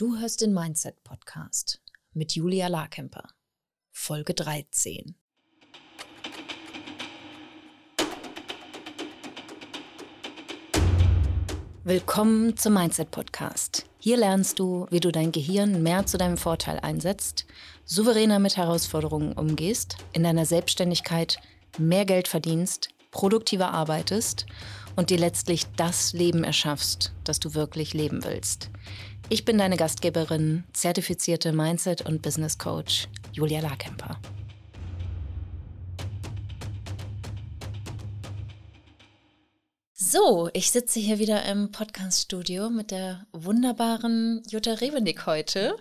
Du hörst den Mindset Podcast mit Julia Larkemper, Folge 13. Willkommen zum Mindset Podcast. Hier lernst du, wie du dein Gehirn mehr zu deinem Vorteil einsetzt, souveräner mit Herausforderungen umgehst, in deiner Selbstständigkeit mehr Geld verdienst, produktiver arbeitest und dir letztlich das Leben erschaffst, das du wirklich leben willst. Ich bin deine Gastgeberin, zertifizierte Mindset- und Business Coach Julia Larkemper. So, ich sitze hier wieder im Podcast-Studio mit der wunderbaren Jutta Rebenig heute.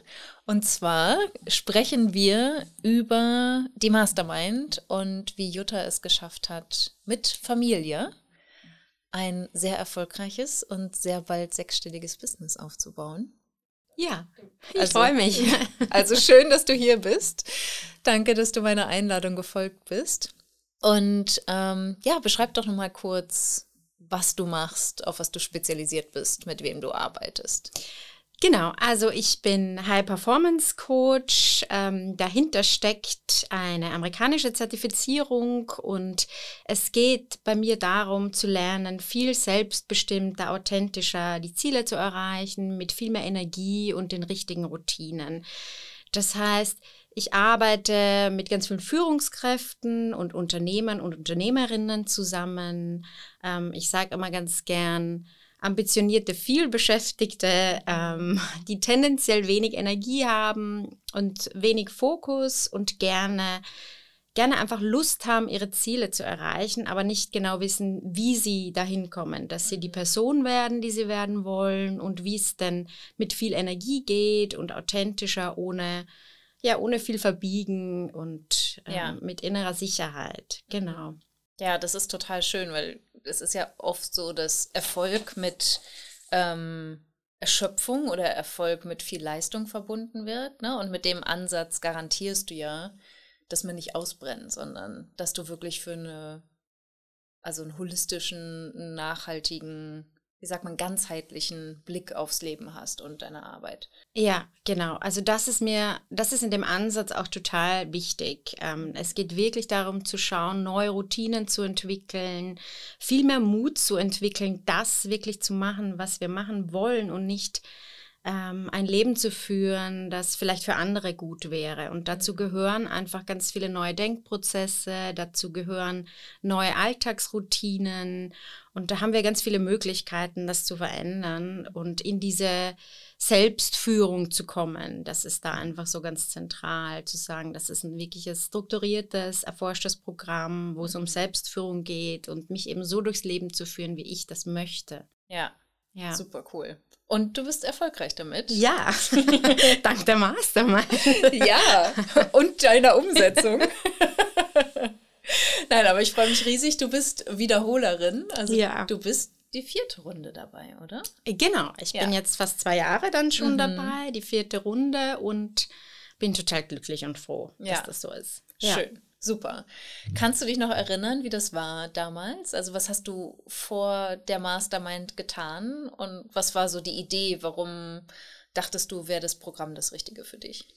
Und zwar sprechen wir über die Mastermind und wie Jutta es geschafft hat, mit Familie ein sehr erfolgreiches und sehr bald sechsstelliges Business aufzubauen. Ja, ich also, freue mich. Also schön, dass du hier bist. Danke, dass du meiner Einladung gefolgt bist. Und ähm, ja, beschreib doch nochmal kurz, was du machst, auf was du spezialisiert bist, mit wem du arbeitest. Genau, also ich bin High Performance Coach. Ähm, dahinter steckt eine amerikanische Zertifizierung und es geht bei mir darum zu lernen, viel selbstbestimmter, authentischer die Ziele zu erreichen, mit viel mehr Energie und den richtigen Routinen. Das heißt, ich arbeite mit ganz vielen Führungskräften und Unternehmern und Unternehmerinnen zusammen. Ähm, ich sage immer ganz gern, ambitionierte, vielbeschäftigte, ähm, die tendenziell wenig Energie haben und wenig Fokus und gerne gerne einfach Lust haben, ihre Ziele zu erreichen, aber nicht genau wissen, wie sie dahin kommen, dass sie die Person werden, die sie werden wollen und wie es denn mit viel Energie geht und authentischer, ohne ja, ohne viel Verbiegen und äh, ja. mit innerer Sicherheit. Genau. Ja, das ist total schön, weil es ist ja oft so, dass Erfolg mit ähm, Erschöpfung oder Erfolg mit viel Leistung verbunden wird. Ne? Und mit dem Ansatz garantierst du ja, dass man nicht ausbrennt, sondern dass du wirklich für eine, also einen holistischen, nachhaltigen wie sagt man, ganzheitlichen Blick aufs Leben hast und deine Arbeit. Ja, genau. Also das ist mir, das ist in dem Ansatz auch total wichtig. Ähm, es geht wirklich darum zu schauen, neue Routinen zu entwickeln, viel mehr Mut zu entwickeln, das wirklich zu machen, was wir machen wollen und nicht ähm, ein Leben zu führen, das vielleicht für andere gut wäre. Und dazu mhm. gehören einfach ganz viele neue Denkprozesse, dazu gehören neue Alltagsroutinen. Und da haben wir ganz viele Möglichkeiten, das zu verändern und in diese Selbstführung zu kommen. Das ist da einfach so ganz zentral zu sagen, das ist ein wirkliches strukturiertes, erforschtes Programm, wo es um mhm. Selbstführung geht und mich eben so durchs Leben zu führen, wie ich das möchte. Ja, ja. Super cool. Und du bist erfolgreich damit? Ja, dank der Mastermind. ja, und deiner Umsetzung. Nein, aber ich freue mich riesig. Du bist Wiederholerin. Also ja. du bist die vierte Runde dabei, oder? Genau, ich ja. bin jetzt fast zwei Jahre dann schon mhm. dabei, die vierte Runde und bin total glücklich und froh, ja. dass das so ist. Schön. Super. Kannst du dich noch erinnern, wie das war damals? Also was hast du vor der Mastermind getan und was war so die Idee? Warum dachtest du, wäre das Programm das Richtige für dich?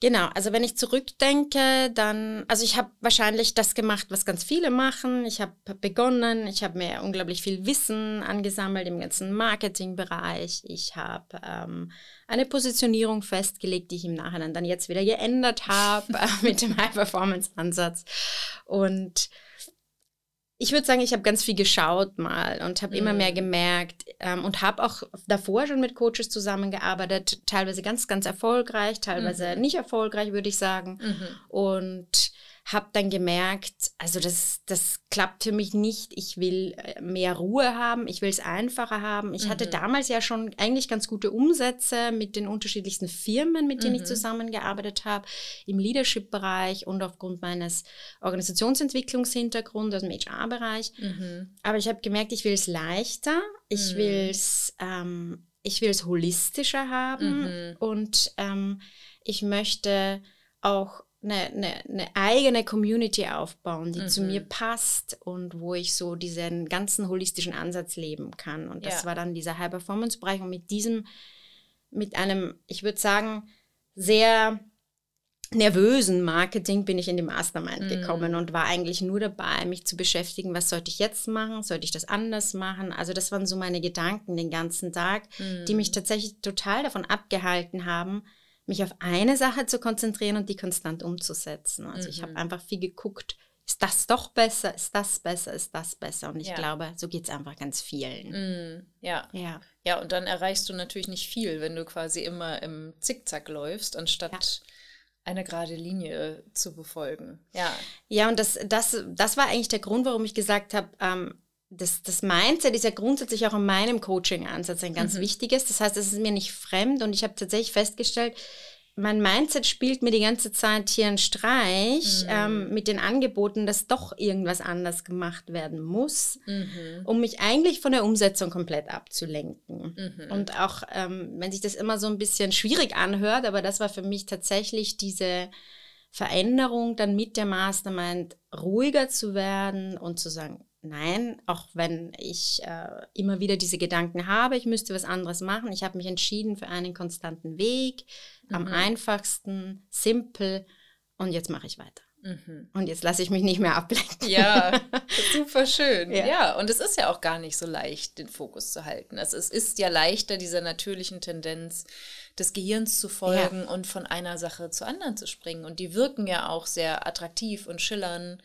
Genau, also wenn ich zurückdenke, dann, also ich habe wahrscheinlich das gemacht, was ganz viele machen. Ich habe begonnen, ich habe mir unglaublich viel Wissen angesammelt im ganzen Marketingbereich. Ich habe ähm, eine Positionierung festgelegt, die ich im Nachhinein dann jetzt wieder geändert habe äh, mit dem High-Performance-Ansatz. Und ich würde sagen, ich habe ganz viel geschaut mal und habe mhm. immer mehr mhm. gemerkt ähm, und habe auch davor schon mit Coaches zusammengearbeitet, teilweise ganz, ganz erfolgreich, teilweise mhm. nicht erfolgreich, würde ich sagen. Mhm. Und habe dann gemerkt, also das, das klappt für mich nicht. Ich will äh, mehr Ruhe haben, ich will es einfacher haben. Ich mhm. hatte damals ja schon eigentlich ganz gute Umsätze mit den unterschiedlichsten Firmen, mit denen mhm. ich zusammengearbeitet habe, im Leadership-Bereich und aufgrund meines Organisationsentwicklungshintergrunds, also im HR-Bereich. Mhm. Aber ich habe gemerkt, ich will es leichter, ich mhm. will es ähm, ich will es holistischer haben mhm. und ähm, ich möchte auch eine, eine, eine eigene Community aufbauen, die mhm. zu mir mhm. passt und wo ich so diesen ganzen holistischen Ansatz leben kann. Und das ja. war dann dieser High-Performance-Bereich. Und mit diesem mit einem, ich würde sagen, sehr nervösen Marketing bin ich in die Mastermind mm. gekommen und war eigentlich nur dabei, mich zu beschäftigen, was sollte ich jetzt machen, sollte ich das anders machen. Also das waren so meine Gedanken den ganzen Tag, mm. die mich tatsächlich total davon abgehalten haben, mich auf eine Sache zu konzentrieren und die konstant umzusetzen. Also mm ich habe mhm. einfach viel geguckt, ist das doch besser, ist das besser, ist das besser. Und ich ja. glaube, so geht es einfach ganz vielen. Mm, ja. ja. Ja, und dann erreichst du natürlich nicht viel, wenn du quasi immer im Zickzack läufst, anstatt ja. eine gerade Linie zu befolgen. Ja. Ja, und das, das, das war eigentlich der Grund, warum ich gesagt habe, ähm, das, das Mindset ist ja grundsätzlich auch in meinem Coaching-Ansatz ein ganz mhm. wichtiges. Das heißt, es ist mir nicht fremd und ich habe tatsächlich festgestellt, mein Mindset spielt mir die ganze Zeit hier einen Streich mhm. ähm, mit den Angeboten, dass doch irgendwas anders gemacht werden muss, mhm. um mich eigentlich von der Umsetzung komplett abzulenken. Mhm. Und auch, ähm, wenn sich das immer so ein bisschen schwierig anhört, aber das war für mich tatsächlich diese Veränderung, dann mit der Mastermind ruhiger zu werden und zu sagen, nein, auch wenn ich äh, immer wieder diese Gedanken habe, ich müsste was anderes machen. Ich habe mich entschieden für einen konstanten Weg, mhm. am einfachsten, simpel und jetzt mache ich weiter. Mhm. Und jetzt lasse ich mich nicht mehr ablenken. Ja, super schön. Ja. ja. und es ist ja auch gar nicht so leicht, den Fokus zu halten. Also es ist ja leichter, dieser natürlichen Tendenz des Gehirns zu folgen ja. und von einer Sache zur anderen zu springen. Und die wirken ja auch sehr attraktiv und schillern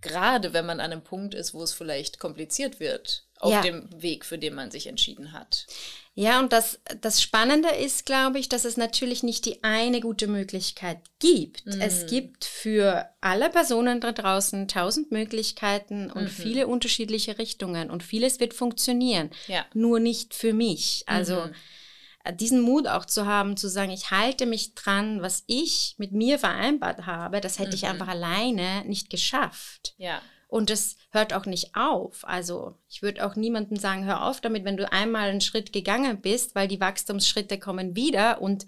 gerade wenn man an einem Punkt ist, wo es vielleicht kompliziert wird, auf ja. dem Weg, für den man sich entschieden hat. Ja, und das, das Spannende ist, glaube ich, dass es natürlich nicht die eine gute Möglichkeit gibt. Mhm. Es gibt für alle Personen da draußen tausend Möglichkeiten und mhm. viele unterschiedliche Richtungen und vieles wird funktionieren. Ja. Nur nicht für mich. Also mhm diesen Mut auch zu haben, zu sagen, ich halte mich dran, was ich mit mir vereinbart habe, das hätte mhm. ich einfach alleine nicht geschafft. Ja. Und das hört auch nicht auf. Also ich würde auch niemandem sagen, hör auf damit, wenn du einmal einen Schritt gegangen bist, weil die Wachstumsschritte kommen wieder und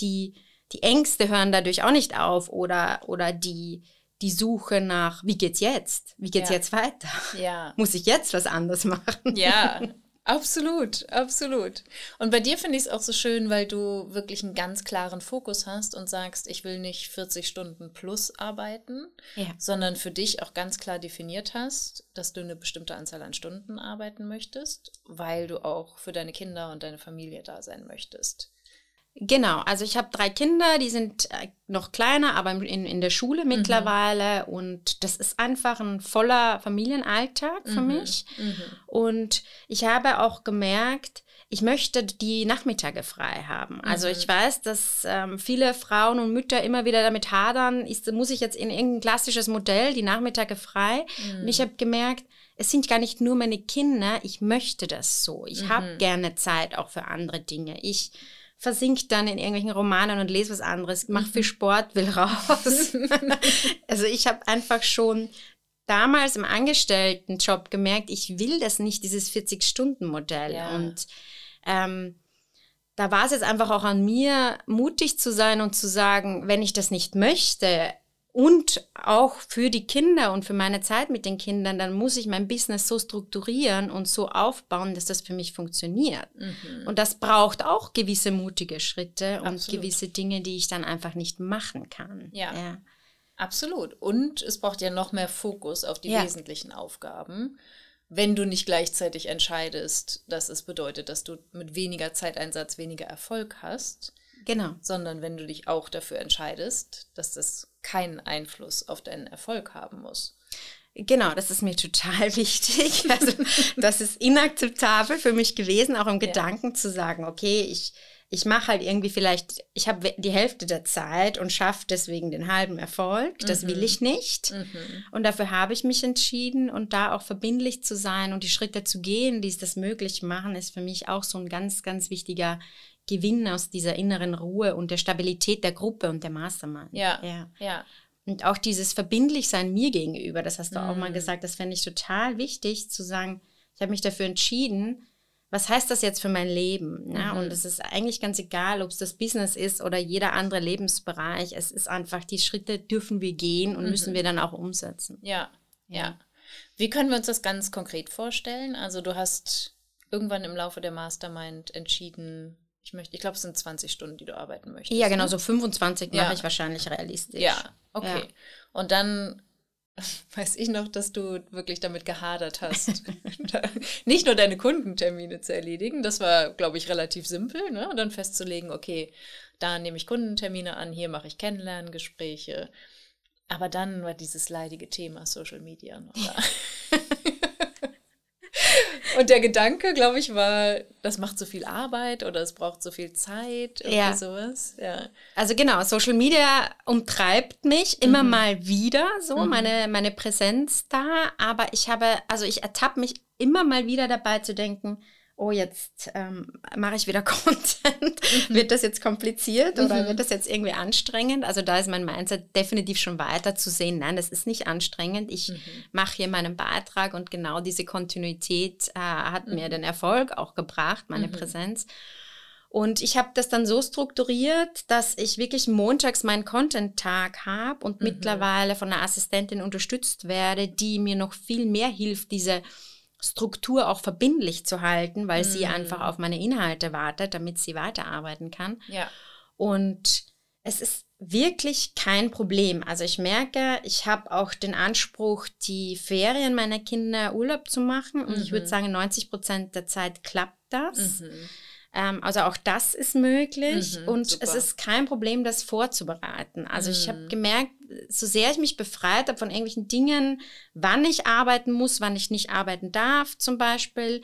die, die Ängste hören dadurch auch nicht auf oder, oder die, die Suche nach, wie geht's jetzt? Wie geht's ja. jetzt weiter? Ja. Muss ich jetzt was anderes machen? Ja, Absolut, absolut. Und bei dir finde ich es auch so schön, weil du wirklich einen ganz klaren Fokus hast und sagst, ich will nicht 40 Stunden plus arbeiten, ja. sondern für dich auch ganz klar definiert hast, dass du eine bestimmte Anzahl an Stunden arbeiten möchtest, weil du auch für deine Kinder und deine Familie da sein möchtest. Genau, also ich habe drei Kinder, die sind äh, noch kleiner, aber in, in der Schule mhm. mittlerweile. Mhm. Und das ist einfach ein voller Familienalltag für mhm. mich. Mhm. Und ich habe auch gemerkt, ich möchte die Nachmittage frei haben. Also mhm. ich weiß, dass ähm, viele Frauen und Mütter immer wieder damit hadern, ist, muss ich jetzt in irgendein klassisches Modell die Nachmittage frei? Und ich mhm. habe gemerkt, es sind gar nicht nur meine Kinder, ich möchte das so. Ich habe gerne Zeit auch für andere Dinge. Ich versinkt dann in irgendwelchen Romanen und lese was anderes, mach viel mhm. Sport, will raus. also ich habe einfach schon damals im Angestelltenjob gemerkt, ich will das nicht, dieses 40-Stunden-Modell. Ja. Und ähm, da war es jetzt einfach auch an mir, mutig zu sein und zu sagen, wenn ich das nicht möchte, und auch für die Kinder und für meine Zeit mit den Kindern, dann muss ich mein Business so strukturieren und so aufbauen, dass das für mich funktioniert. Mhm. Und das braucht auch gewisse mutige Schritte Absolut. und gewisse Dinge, die ich dann einfach nicht machen kann. Ja. ja. Absolut. Und es braucht ja noch mehr Fokus auf die ja. wesentlichen Aufgaben, wenn du nicht gleichzeitig entscheidest, dass es bedeutet, dass du mit weniger Zeiteinsatz weniger Erfolg hast. Genau. Sondern wenn du dich auch dafür entscheidest, dass das keinen Einfluss auf deinen Erfolg haben muss. Genau, das ist mir total wichtig. Also das ist inakzeptabel für mich gewesen, auch im Gedanken ja. zu sagen, okay, ich, ich mache halt irgendwie vielleicht, ich habe die Hälfte der Zeit und schaffe deswegen den halben Erfolg. Das mhm. will ich nicht. Mhm. Und dafür habe ich mich entschieden und da auch verbindlich zu sein und die Schritte zu gehen, die es das möglich machen, ist für mich auch so ein ganz, ganz wichtiger Gewinn aus dieser inneren Ruhe und der Stabilität der Gruppe und der Mastermind. Ja, ja. ja. Und auch dieses Verbindlichsein mir gegenüber, das hast du mhm. auch mal mhm. gesagt, das fände ich total wichtig, zu sagen, ich habe mich dafür entschieden, was heißt das jetzt für mein Leben? Ja, mhm. Und es ist eigentlich ganz egal, ob es das Business ist oder jeder andere Lebensbereich. Es ist einfach, die Schritte dürfen wir gehen und mhm. müssen wir dann auch umsetzen. Ja, ja. Wie können wir uns das ganz konkret vorstellen? Also du hast irgendwann im Laufe der Mastermind entschieden, ich möchte, ich glaube, es sind 20 Stunden, die du arbeiten möchtest. Ja, genau, ne? so 25 Ja. mache ich wahrscheinlich realistisch. Ja, okay. Ja. Und dann weiß ich noch, dass du wirklich damit gehadert hast, nicht nur deine Kundentermine zu erledigen, das war, glaube ich, relativ simpel, ne? Und dann festzulegen, okay, da nehme ich Kundentermine an, hier mache ich Kennenlerngespräche. Aber dann war dieses leidige Thema Social Media noch da. Und der Gedanke, glaube ich, war, das macht so viel Arbeit oder es braucht so viel Zeit, irgendwie Ja. sowas. Ja. Also genau, Social Media umtreibt mich immer Mhm. mal wieder, so Mhm. meine, meine Präsenz da. Aber ich habe, also ich ertappe mich immer mal wieder dabei zu denken, oh, jetzt ähm, mache ich wieder Content. wird das jetzt kompliziert oder Mhm. wird das jetzt irgendwie anstrengend? Also da ist mein Mindset definitiv schon weiter zu sehen, nein, das ist nicht anstrengend. Ich Mhm. mache hier meinen Beitrag und genau diese Kontinuität äh, hat mir Mhm. den Erfolg auch gebracht, meine Mhm. Präsenz. Und ich habe das dann so strukturiert, dass ich wirklich montags meinen Content-Tag habe und Mhm. mittlerweile von einer Assistentin unterstützt werde, die mir noch viel mehr hilft, diese Struktur auch verbindlich zu halten, weil sie Mhm. einfach auf meine Inhalte wartet, damit sie weiterarbeiten kann. Ja. Und es ist wirklich kein Problem. Also ich merke, ich habe auch den Anspruch, die Ferien meiner Kinder Urlaub zu machen. Und ich würde Mhm. sagen, 90 Prozent der Zeit klappt das. Mhm. Ähm, also auch das ist möglich. Mhm, und super. es ist kein Problem, das vorzubereiten. Also ich habe Mhm. gemerkt, so sehr ich mich befreit habe von irgendwelchen Dingen, wann ich arbeiten muss, wann ich nicht arbeiten darf zum Beispiel,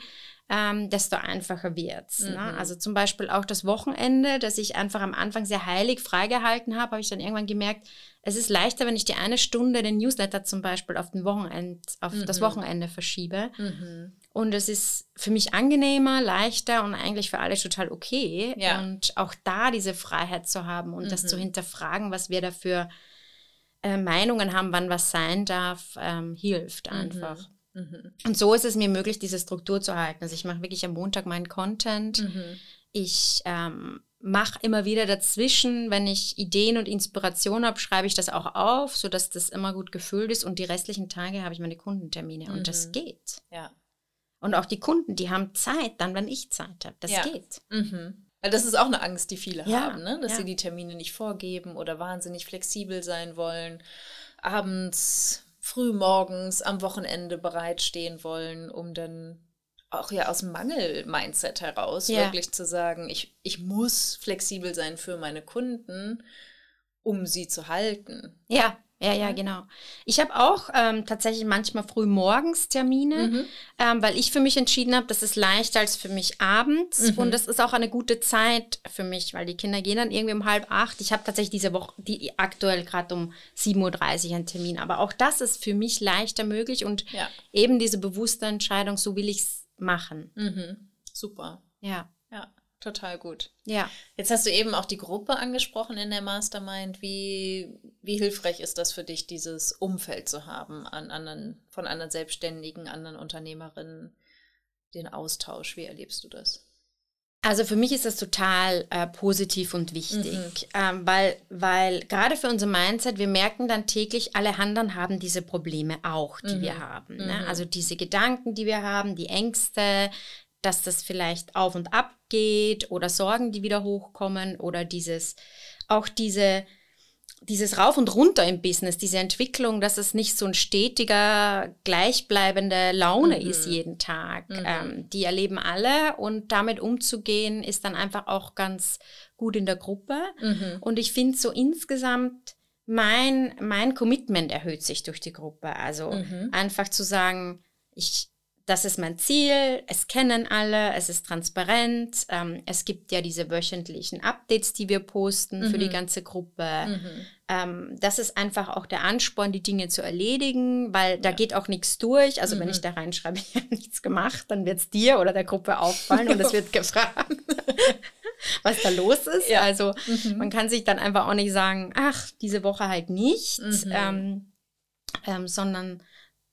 ähm, desto einfacher wird's. Ne? Mhm. Also zum Beispiel auch das Wochenende, das ich einfach am Anfang sehr heilig freigehalten habe, habe ich dann irgendwann gemerkt, es ist leichter, wenn ich die eine Stunde den Newsletter zum Beispiel auf, den Wochenend, auf das Mhm. Wochenende verschiebe. Mhm. Und es ist für mich angenehmer, leichter und eigentlich für alle total okay. Ja. Und auch da diese Freiheit zu haben und das Mhm. zu hinterfragen, was wir dafür äh, Meinungen haben, wann was sein darf, ähm, hilft einfach. Mhm. Und so ist es mir möglich, diese Struktur zu halten. Also ich mache wirklich am Montag meinen Content. Mhm. Ich ähm, mache immer wieder dazwischen, wenn ich Ideen und Inspiration habe, schreibe ich das auch auf, sodass das immer gut gefüllt ist. Und die restlichen Tage habe ich meine Kundentermine. Und das Mhm. geht. Ja. Und auch die Kunden, die haben Zeit, dann, wenn ich Zeit habe. Das Ja. geht. Mhm. Weil das ist auch eine Angst, die viele Ja, haben, ne? dass ja. sie die Termine nicht vorgeben oder wahnsinnig flexibel sein wollen, abends, früh morgens, am Wochenende bereitstehen wollen, um dann auch ja aus Mangel-Mindset heraus wirklich zu sagen, ich, ich muss flexibel sein für meine Kunden, um sie zu halten. Ja, ja, ja, Ja. genau. Ich habe auch ähm, tatsächlich manchmal früh morgens Termine, Mhm. ähm, weil ich für mich entschieden habe, das ist leichter als für mich abends. Mhm. Und das ist auch eine gute Zeit für mich, weil die Kinder gehen dann irgendwie um halb acht. Ich habe tatsächlich diese Woche, die aktuell gerade um 7.30 Uhr einen Termin. Aber auch das ist für mich leichter möglich und Ja. eben diese bewusste Entscheidung, so will ich es machen. Mhm. Super. Ja, total gut. ja. Jetzt hast du eben auch die Gruppe angesprochen in der Mastermind. Wie, wie hilfreich ist das für dich, dieses Umfeld zu haben an anderen, von anderen Selbstständigen, anderen Unternehmerinnen, den Austausch? Wie erlebst du das? Also für mich ist das total äh, positiv und wichtig, ähm, weil, weil gerade für unser Mindset, wir merken dann täglich, alle anderen haben diese Probleme auch, die Mhm. wir haben. Ne? Mhm. Also diese Gedanken, die wir haben, die Ängste, dass das vielleicht auf und ab geht oder Sorgen, die wieder hochkommen oder dieses, auch diese, dieses Rauf und Runter im Business, diese Entwicklung, dass es nicht so ein stetiger, gleichbleibende Laune Mhm. ist jeden Tag. Mhm. Ähm, die erleben alle und damit umzugehen ist dann einfach auch ganz gut in der Gruppe. Mhm. Und ich finde so insgesamt, mein, mein Commitment erhöht sich durch die Gruppe. Also Mhm. einfach zu sagen, ich, das ist mein Ziel, es kennen alle, es ist transparent, ähm, es gibt ja diese wöchentlichen Updates, die wir posten für die Mhm. ganze Gruppe. Mhm. Ähm, das ist einfach auch der Ansporn, die Dinge zu erledigen, weil da Ja. geht auch nichts durch. Also wenn Mhm. ich da reinschreibe, ich habe nichts gemacht, dann wird es dir oder der Gruppe auffallen und es wird gefragt, was da los ist. Ja. Also Mhm. man kann sich dann einfach auch nicht sagen, ach, diese Woche halt nicht, Mhm. ähm, ähm, sondern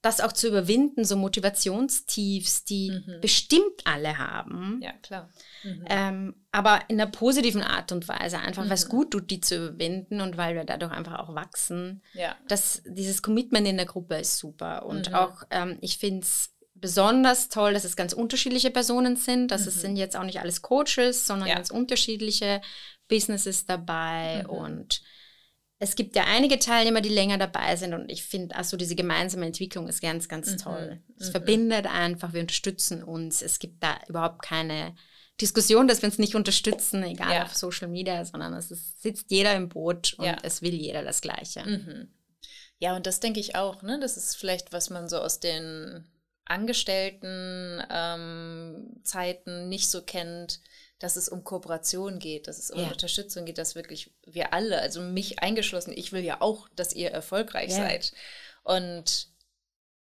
das auch zu überwinden, so Motivationstiefs, die Mhm. bestimmt alle haben. Ja, klar. Mhm. Ähm, aber in einer positiven Art und Weise, einfach weil es Mhm. gut tut, die zu überwinden und weil wir dadurch einfach auch wachsen. ja. Das, dieses Commitment in der Gruppe ist super. Und Mhm. auch, ähm, ich finde es besonders toll, dass es ganz unterschiedliche Personen sind. Dass mhm. es sind jetzt auch nicht alles Coaches, sondern ja. ganz unterschiedliche Businesses dabei. Mhm. Und es gibt ja einige Teilnehmer, die länger dabei sind. Und ich finde, also diese gemeinsame Entwicklung ist ganz, ganz mhm. toll. Es mhm. verbindet einfach, wir unterstützen uns. Es gibt da überhaupt keine Diskussion, dass wir uns nicht unterstützen, egal ja. auf Social Media, sondern es ist, sitzt jeder im Boot und ja. es will jeder das Gleiche. Mhm. Ja, und das denke ich auch, ne? Das ist vielleicht, was man so aus den Angestellten ähm, Zeiten nicht so kennt, dass es um Kooperation geht, dass es um ja. Unterstützung geht, dass wirklich wir alle, also mich eingeschlossen, ich will ja auch, dass ihr erfolgreich ja. seid. Und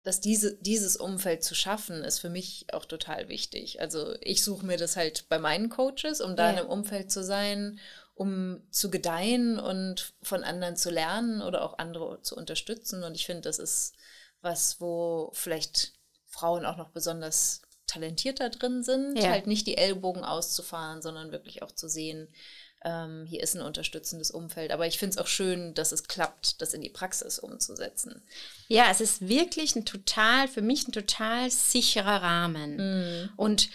dass diese, dieses Umfeld zu schaffen, ist für mich auch total wichtig. Also ich suche mir das halt bei meinen Coaches, um da ja. in einem Umfeld zu sein, um zu gedeihen und von anderen zu lernen oder auch andere zu unterstützen. Und ich finde, das ist was, wo vielleicht Frauen auch noch besonders talentierter drin sind, ja. halt nicht die Ellbogen auszufahren, sondern wirklich auch zu sehen, ähm, hier ist ein unterstützendes Umfeld. Aber ich finde es auch schön, dass es klappt, das in die Praxis umzusetzen. Ja, es ist wirklich ein total, für mich ein total sicherer Rahmen. Mhm. Und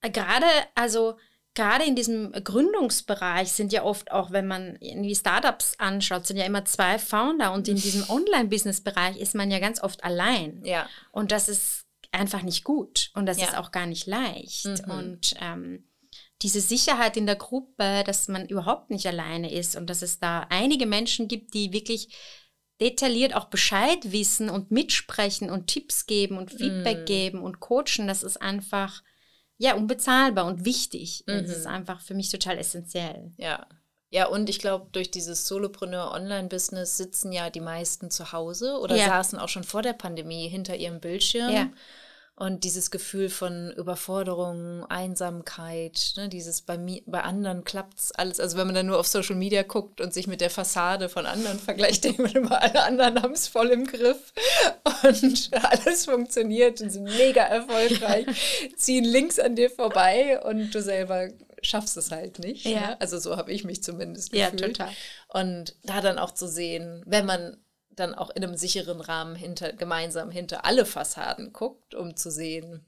äh, gerade, also gerade in diesem Gründungsbereich sind ja oft auch, wenn man irgendwie Startups anschaut, sind ja immer zwei Founder und in diesem Online-Business-Bereich ist man ja ganz oft allein. Ja. Und das ist einfach nicht gut und das ja. ist auch gar nicht leicht. Mhm. Und ähm, diese Sicherheit in der Gruppe, dass man überhaupt nicht alleine ist und dass es da einige Menschen gibt, die wirklich detailliert auch Bescheid wissen und mitsprechen und Tipps geben und Feedback mm. geben und coachen, das ist einfach ja unbezahlbar und wichtig. Mhm. Das ist einfach für mich total essentiell. Ja. Ja, und ich glaube, durch dieses Solopreneur-Online-Business sitzen ja die meisten zu Hause oder ja. saßen auch schon vor der Pandemie hinter ihrem Bildschirm. Ja und dieses Gefühl von Überforderung, Einsamkeit, ne, dieses bei mir, bei anderen klappt's alles. Also wenn man dann nur auf Social Media guckt und sich mit der Fassade von anderen vergleicht, denkt man immer, alle anderen haben es voll im Griff und alles funktioniert und sind mega erfolgreich, ziehen links an dir vorbei und du selber schaffst es halt nicht. Ja. Ne? Also so habe ich mich zumindest gefühlt. Ja, total. Und da dann auch zu sehen, wenn man dann auch in einem sicheren Rahmen hinter, gemeinsam hinter alle Fassaden guckt, um zu sehen,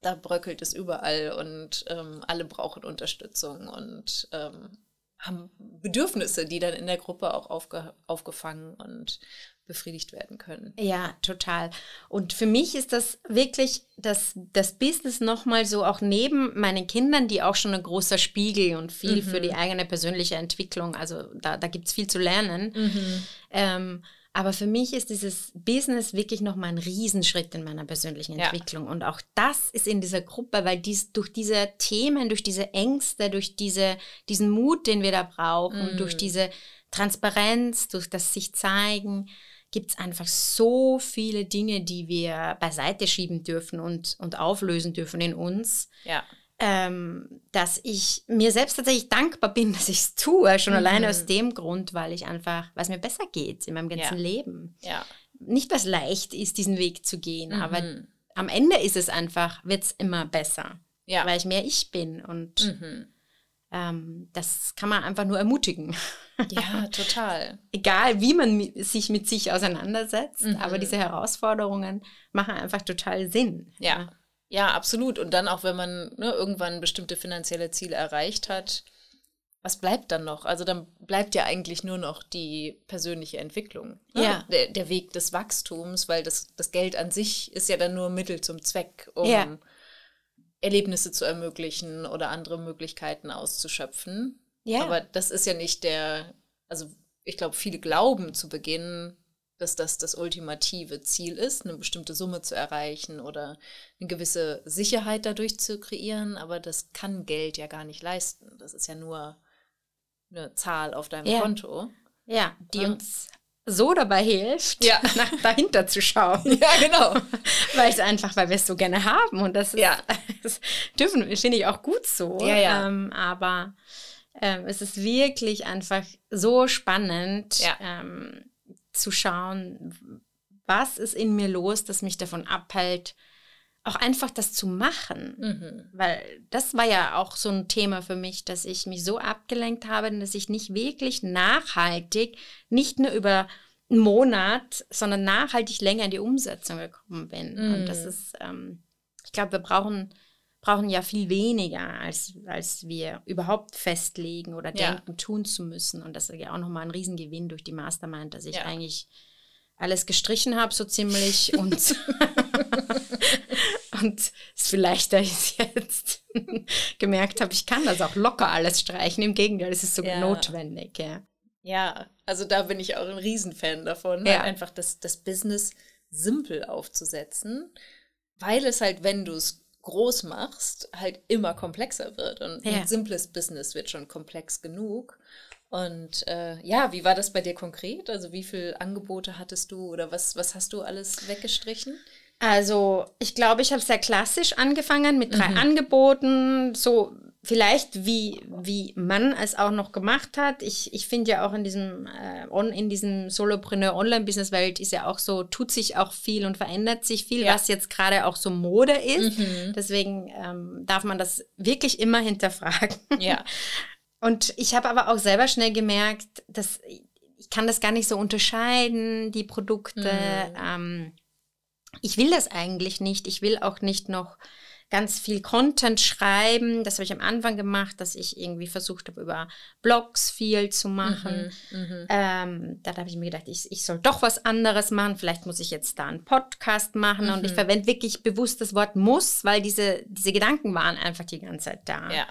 da bröckelt es überall und ähm, alle brauchen Unterstützung und ähm, haben Bedürfnisse, die dann in der Gruppe auch aufge aufgefangen und befriedigt werden können. Ja, total. Und für mich ist das wirklich das, das Business nochmal so auch neben meinen Kindern, die auch schon ein großer Spiegel und viel mhm. für die eigene persönliche Entwicklung, also da, da gibt es viel zu lernen. Mhm. Ähm, aber für mich ist dieses Business wirklich nochmal ein Riesenschritt in meiner persönlichen Entwicklung. Ja. Und auch das ist in dieser Gruppe, weil dies, durch diese Themen, durch diese Ängste, durch diese, diesen Mut, den wir da brauchen, mm. durch diese Transparenz, durch das sich zeigen, gibt es einfach so viele Dinge, die wir beiseite schieben dürfen und, und auflösen dürfen in uns. Ja ähm, dass ich mir selbst tatsächlich dankbar bin, dass ich es tue, schon mhm. alleine aus dem Grund, weil ich einfach, weil es mir besser geht in meinem ganzen ja. Leben. Ja. Nicht, was leicht ist, diesen Weg zu gehen, mhm. aber am Ende ist es einfach, wird es immer besser, ja. weil ich mehr ich bin und mhm. Ähm, das kann man einfach nur ermutigen. Ja, total. Egal, wie man sich mit sich auseinandersetzt, aber mhm. diese Herausforderungen machen einfach total Sinn. ja. Ja, absolut. Und dann auch, wenn man ne, irgendwann bestimmte finanzielle Ziele erreicht hat, was bleibt dann noch? Also dann bleibt ja eigentlich nur noch die persönliche Entwicklung. Ne? Ja. Der, der, Weg des Wachstums, weil das, das Geld an sich ist ja dann nur Mittel zum Zweck, um ja. Erlebnisse zu ermöglichen oder andere Möglichkeiten auszuschöpfen. Ja. Aber das ist ja nicht der, also ich glaube, viele glauben zu Beginn, dass das das ultimative Ziel ist, eine bestimmte Summe zu erreichen oder eine gewisse Sicherheit dadurch zu kreieren, aber das kann Geld ja gar nicht leisten. Das ist ja nur eine Zahl auf deinem ja. Konto. Ja, die ja. uns so dabei hilft, ja. nach dahinter zu schauen. Ja, genau. weil es einfach, weil wir es so gerne haben und das, ist, ja. das dürfen, finde ich auch gut so. Ja, ja. Ähm, aber ähm, es ist wirklich einfach so spannend. Ja. Ähm, zu schauen, was ist in mir los, das mich davon abhält, auch einfach das zu machen. Mhm. Weil das war ja auch so ein Thema für mich, dass ich mich so abgelenkt habe, dass ich nicht wirklich nachhaltig, nicht nur über einen Monat, sondern nachhaltig länger in die Umsetzung gekommen bin. Mm. Und das mhm. ist, ähm, ich glaube, wir brauchen, brauchen ja viel weniger, als, als wir überhaupt festlegen oder ja. denken, tun zu müssen. Und das ist ja auch nochmal ein Riesengewinn durch die Mastermind, dass ich ja. eigentlich alles gestrichen habe, so ziemlich. und, und es vielleicht, da ich jetzt gemerkt habe, ich kann das auch locker alles streichen. Im Gegenteil, es ist sogar ja. notwendig. Ja. ja, also da bin ich auch ein Riesenfan davon, ja. halt einfach das, das Business simpel aufzusetzen, weil es halt, wenn du es groß machst, halt immer komplexer wird. Und ja. ein simples Business wird schon komplex genug. Und äh, ja, wie war das bei dir konkret? Also wie viele Angebote hattest du oder was, was hast du alles weggestrichen? Also ich glaube, ich habe sehr klassisch angefangen mit drei mhm. Angeboten, so vielleicht wie, wie man es auch noch gemacht hat. Ich, ich finde ja auch in diesem, äh, on, in diesem Solopreneur Online-Business Welt ist ja auch so, tut sich auch viel und verändert sich viel, ja. was jetzt gerade auch so Mode ist. Mhm. Deswegen ähm, darf man das wirklich immer hinterfragen. Ja. Und ich habe aber auch selber schnell gemerkt, dass ich kann das gar nicht so unterscheiden, die Produkte. Mhm. Ähm, ich will das eigentlich nicht. Ich will auch nicht noch ganz viel Content schreiben. Das habe ich am Anfang gemacht, dass ich irgendwie versucht habe, über Blogs viel zu machen. Mhm, mhm. ähm, da habe ich mir gedacht, ich, ich soll doch was anderes machen. Vielleicht muss ich jetzt da einen Podcast machen. Mhm. Und ich mhm. verwende wirklich bewusst das Wort muss, weil diese, diese Gedanken waren einfach die ganze Zeit da. Ja.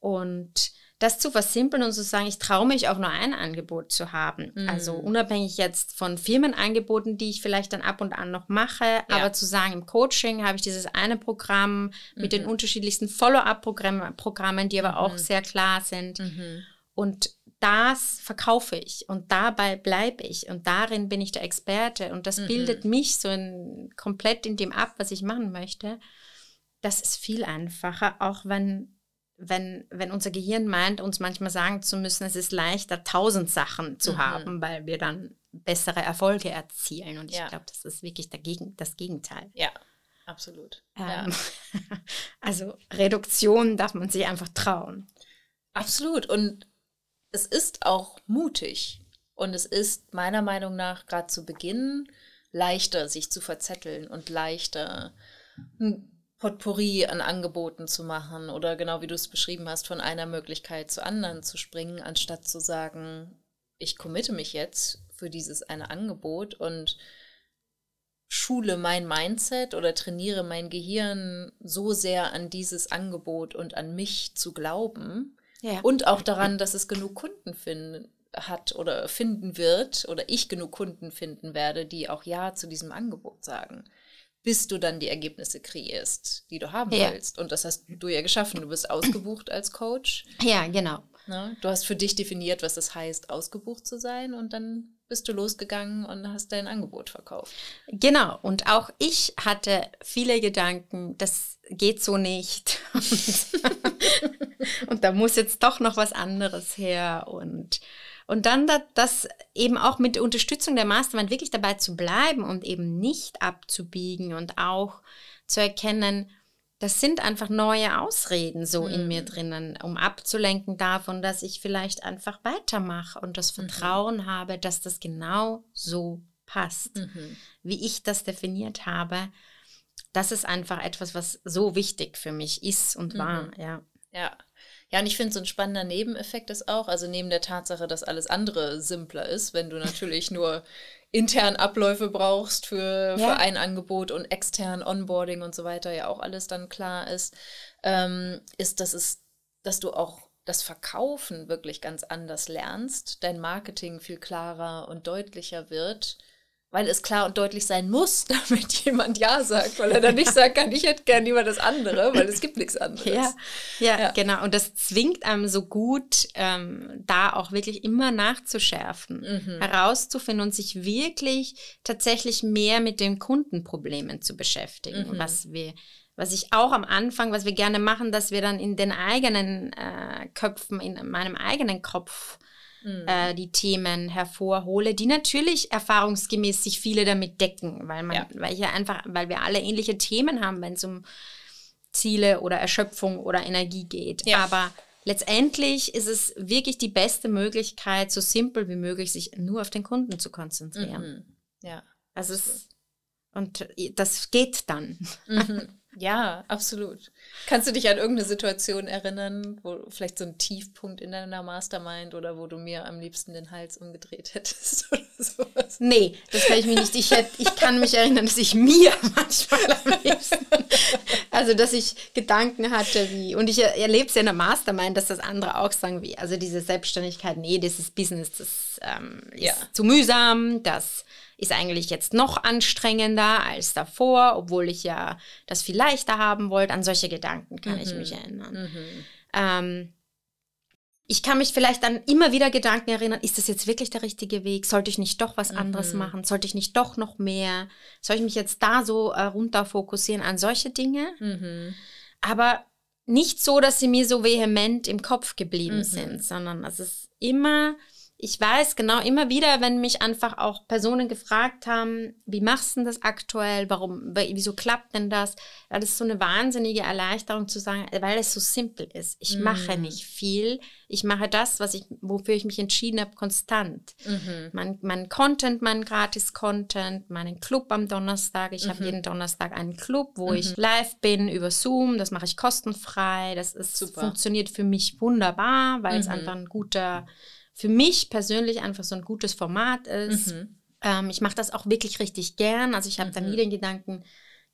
Und das zu versimpeln und zu sagen, ich traue mich auch nur ein Angebot zu haben. Mhm. Also unabhängig jetzt von Firmenangeboten, die ich vielleicht dann ab und an noch mache, ja. aber zu sagen, im Coaching habe ich dieses eine Programm mhm. mit den mhm. unterschiedlichsten Follow-up-Programmen, die aber auch mhm. sehr klar sind. Mhm. Und das verkaufe ich und dabei bleibe ich und darin bin ich der Experte und das mhm. bildet mich so in, komplett in dem ab, was ich machen möchte. Das ist viel einfacher, auch wenn wenn, wenn unser Gehirn meint, uns manchmal sagen zu müssen, es ist leichter, tausend Sachen zu mhm. haben, weil wir dann bessere Erfolge erzielen. Und ja. ich glaube, das ist wirklich dagegen, das Gegenteil. Ja, absolut. Ähm, ja. also Reduktion darf man sich einfach trauen. Absolut. Und es ist auch mutig. Und es ist meiner Meinung nach gerade zu Beginn leichter, sich zu verzetteln und leichter Potpourri an Angeboten zu machen oder genau wie du es beschrieben hast, von einer Möglichkeit zur anderen zu springen, anstatt zu sagen, ich committe mich jetzt für dieses eine Angebot und schule mein Mindset oder trainiere mein Gehirn so sehr an dieses Angebot und an mich zu glauben ja. und auch daran, dass es genug Kunden finden hat oder finden wird oder ich genug Kunden finden werde, die auch Ja zu diesem Angebot sagen bis du dann die Ergebnisse kreierst, die du haben ja. willst. Und das hast du ja geschaffen. Du bist ausgebucht als Coach. Ja, genau. Ne? Du hast für dich definiert, was es heißt, ausgebucht zu sein und dann bist du losgegangen und hast dein Angebot verkauft. Genau. Und auch ich hatte viele Gedanken, das geht so nicht. und da muss jetzt doch noch was anderes her. Und und dann das eben auch mit Unterstützung der Mastermind wirklich dabei zu bleiben und eben nicht abzubiegen und auch zu erkennen, das sind einfach neue Ausreden so mhm. in mir mhm. drinnen, um abzulenken davon, dass ich vielleicht einfach weitermache und das mhm. Vertrauen mhm. habe, dass das genau so passt, mhm. wie ich das definiert habe. Das ist einfach etwas, was so wichtig für mich ist und war, mhm. ja. Ja, ja, und ich finde, so ein spannender Nebeneffekt ist auch, also neben der Tatsache, dass alles andere simpler ist, wenn du natürlich nur intern Abläufe brauchst für, ja. für ein Angebot und extern Onboarding und so weiter, ja auch alles dann klar ist, ähm, ist, dass es, dass du auch das Verkaufen wirklich ganz anders lernst, dein Marketing viel klarer und deutlicher wird weil es klar und deutlich sein muss, damit jemand Ja sagt, weil er dann nicht sagen kann, ich hätte gern lieber das andere, weil es gibt nichts anderes. Ja, ja, ja. genau. Und das zwingt einem so gut, ähm, da auch wirklich immer nachzuschärfen, mhm. herauszufinden und sich wirklich tatsächlich mehr mit den Kundenproblemen zu beschäftigen, mhm. was wir was ich auch am Anfang, was wir gerne machen, dass wir dann in den eigenen äh, Köpfen, in meinem eigenen Kopf mhm. äh, die Themen hervorhole, die natürlich erfahrungsgemäß sich viele damit decken, weil man, ja. weil ja einfach, weil wir alle ähnliche Themen haben, wenn es um Ziele oder Erschöpfung oder Energie geht. Ja. Aber letztendlich ist es wirklich die beste Möglichkeit, so simpel wie möglich, sich nur auf den Kunden zu konzentrieren. Mhm. Ja. Also es, und das geht dann. Mhm. Ja, absolut. Kannst du dich an irgendeine Situation erinnern, wo vielleicht so ein Tiefpunkt in deiner Mastermind oder wo du mir am liebsten den Hals umgedreht hättest oder sowas? Nee, das kann ich mir nicht. Ich, hätte, ich kann mich erinnern, dass ich mir manchmal am liebsten, also dass ich Gedanken hatte wie, und ich erlebe es ja in der Mastermind, dass das andere auch sagen wie, also diese Selbstständigkeit, nee, dieses Business, das ähm, ist ja. zu mühsam, das ist eigentlich jetzt noch anstrengender als davor, obwohl ich ja das viel leichter haben wollte. An solche Gedanken kann mhm. ich mich erinnern. Mhm. Ähm, ich kann mich vielleicht dann immer wieder Gedanken erinnern, ist das jetzt wirklich der richtige Weg? Sollte ich nicht doch was anderes mhm. machen? Sollte ich nicht doch noch mehr? Soll ich mich jetzt da so äh, runter fokussieren an solche Dinge? Mhm. Aber nicht so, dass sie mir so vehement im Kopf geblieben mhm. sind, sondern es ist immer ich weiß genau immer wieder, wenn mich einfach auch Personen gefragt haben, wie machst du denn das aktuell, warum, wieso klappt denn das? Ja, das ist so eine wahnsinnige Erleichterung zu sagen, weil es so simpel ist. Ich mm. mache nicht viel, ich mache das, was ich, wofür ich mich entschieden habe, konstant. Mhm. Mein, mein Content, mein Gratis-Content, meinen Club am Donnerstag. Ich mhm. habe jeden Donnerstag einen Club, wo mhm. ich live bin über Zoom. Das mache ich kostenfrei. Das ist Super. funktioniert für mich wunderbar, weil es mhm. einfach ein guter für mich persönlich einfach so ein gutes Format ist. Mhm. Ähm, ich mache das auch wirklich richtig gern. Also ich habe mhm. da nie den Gedanken,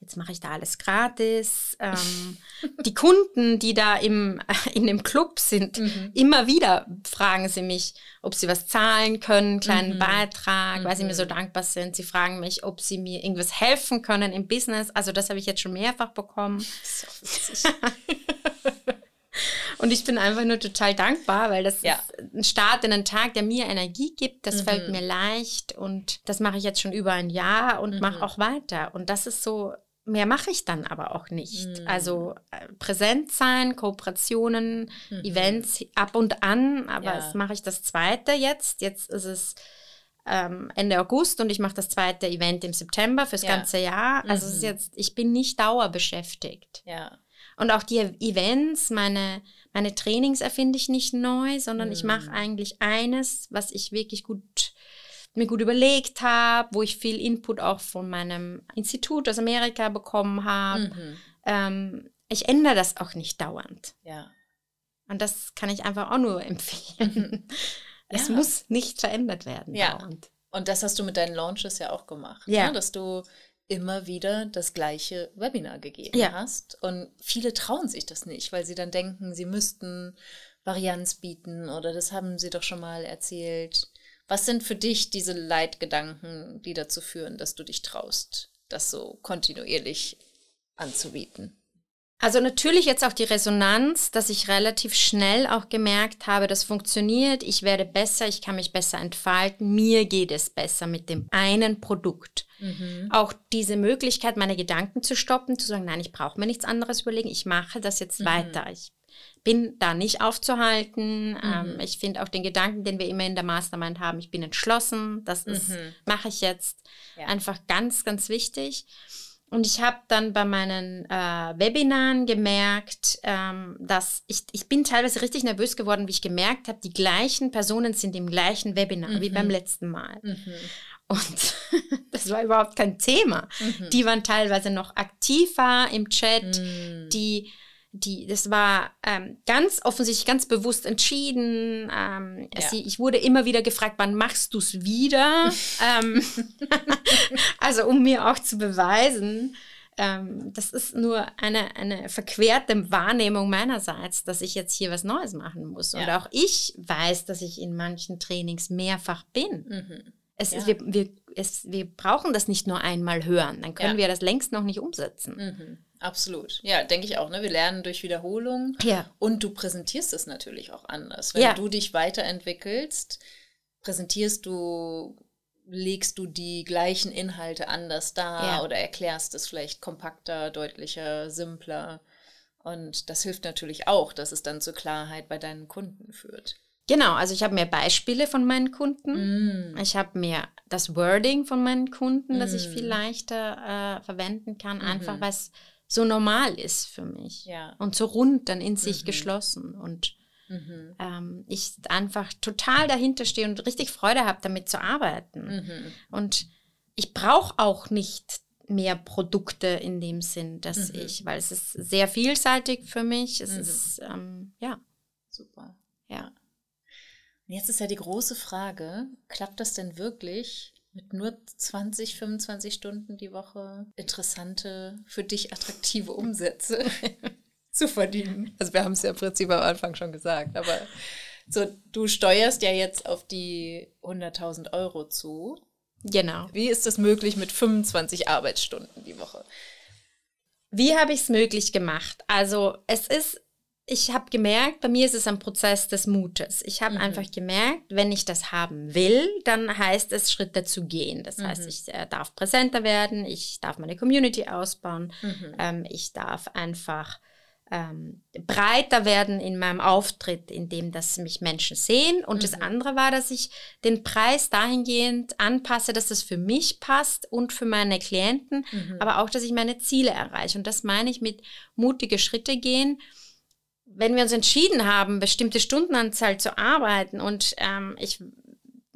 jetzt mache ich da alles gratis. Ähm, die Kunden, die da im, in dem Club sind, mhm. immer wieder fragen sie mich, ob sie was zahlen können, kleinen mhm. Beitrag, weil sie mir so mhm. dankbar sind. Sie fragen mich, ob sie mir irgendwas helfen können im Business. Also das habe ich jetzt schon mehrfach bekommen. So Und ich bin einfach nur total dankbar, weil das ja. ist ein Start in einen Tag, der mir Energie gibt. Das mhm. fällt mir leicht und das mache ich jetzt schon über ein Jahr und mhm. mache auch weiter. Und das ist so, mehr mache ich dann aber auch nicht. Mhm. Also äh, präsent sein, Kooperationen, mhm. Events ab und an, aber ja. das mache ich das zweite jetzt. Jetzt ist es ähm, Ende August und ich mache das zweite Event im September fürs ja. ganze Jahr. Also es ist mhm. jetzt, ich bin nicht dauerbeschäftigt. Ja. Und auch die Events, meine, meine Trainings erfinde ich nicht neu, sondern mhm. ich mache eigentlich eines, was ich wirklich gut mir gut überlegt habe, wo ich viel Input auch von meinem Institut aus Amerika bekommen habe. Mhm. Ähm, ich ändere das auch nicht dauernd. Ja. Und das kann ich einfach auch nur empfehlen. es ja. muss nicht verändert werden ja. dauernd. Und das hast du mit deinen Launches ja auch gemacht, ja. Ne? dass du immer wieder das gleiche Webinar gegeben ja. hast. Und viele trauen sich das nicht, weil sie dann denken, sie müssten Varianz bieten oder das haben sie doch schon mal erzählt. Was sind für dich diese Leitgedanken, die dazu führen, dass du dich traust, das so kontinuierlich anzubieten? Also natürlich jetzt auch die Resonanz, dass ich relativ schnell auch gemerkt habe, das funktioniert, ich werde besser, ich kann mich besser entfalten, mir geht es besser mit dem einen Produkt. Mhm. Auch diese Möglichkeit, meine Gedanken zu stoppen, zu sagen, nein, ich brauche mir nichts anderes überlegen, ich mache das jetzt mhm. weiter. Ich bin da nicht aufzuhalten. Mhm. Ähm, ich finde auch den Gedanken, den wir immer in der Mastermind haben, ich bin entschlossen, das mhm. mache ich jetzt, ja. einfach ganz, ganz wichtig. Und ich habe dann bei meinen äh, Webinaren gemerkt, ähm, dass ich, ich bin teilweise richtig nervös geworden, wie ich gemerkt habe, die gleichen Personen sind im gleichen Webinar mhm. wie beim mhm. letzten Mal. Mhm. Und das war überhaupt kein Thema. Mhm. Die waren teilweise noch aktiver im Chat, mhm. die die, das war ähm, ganz offensichtlich ganz bewusst entschieden. Ähm, ja. sie, ich wurde immer wieder gefragt, wann machst du es wieder? ähm, also um mir auch zu beweisen, ähm, das ist nur eine, eine verquerte Wahrnehmung meinerseits, dass ich jetzt hier was Neues machen muss. Ja. Und auch ich weiß, dass ich in manchen Trainings mehrfach bin. Mhm. Es ja. ist, wir, wir, es, wir brauchen das nicht nur einmal hören, dann können wir das längst noch nicht umsetzen. Mhm. Absolut. Ja, denke ich auch. Ne? Wir lernen durch Wiederholung. Ja. Und du präsentierst es natürlich auch anders. Wenn ja. du dich weiterentwickelst, präsentierst du, legst du die gleichen Inhalte anders dar ja. oder erklärst es vielleicht kompakter, deutlicher, simpler. Und das hilft natürlich auch, dass es dann zur Klarheit bei deinen Kunden führt. Genau, also ich habe mehr Beispiele von meinen Kunden. Mm. Ich habe mehr das Wording von meinen Kunden, mm. das ich viel mm. leichter äh, verwenden kann, mm einfach weil es so normal ist für mich. Ja. Und so rund dann in sich mhm. geschlossen. Und mhm. ähm, ich einfach total dahinter stehe und richtig Freude habe, damit zu arbeiten. Mhm. Und ich brauche auch nicht mehr Produkte in dem Sinn, dass mhm. ich, weil es ist sehr vielseitig für mich. Es mhm. ist, ähm, ja. Super. Ja. Und jetzt ist ja die große Frage, klappt das denn wirklich mit nur 20, 25 Stunden die Woche interessante, für dich attraktive Umsätze zu verdienen? Also wir haben es ja im Prinzip am Anfang schon gesagt, aber so, du steuerst ja jetzt auf die 100.000 Euro zu. Genau. Wie ist das möglich mit 25 Arbeitsstunden die Woche? Wie habe ich es möglich gemacht? Also es ist ich habe gemerkt, bei mir ist es ein Prozess des Mutes. Ich habe mhm. einfach gemerkt, wenn ich das haben will, dann heißt es, Schritte zu gehen. Das mhm. heißt, ich äh, darf präsenter werden, ich darf meine Community ausbauen, mhm. ähm, ich darf einfach ähm, breiter werden in meinem Auftritt, indem dass mich Menschen sehen. Und das mhm. andere war, dass ich den Preis dahingehend anpasse, dass das für mich passt und für meine Klienten, mhm. aber auch, dass ich meine Ziele erreiche. Und das meine ich mit mutige Schritte gehen wenn wir uns entschieden haben, bestimmte Stundenanzahl zu arbeiten und ähm, ich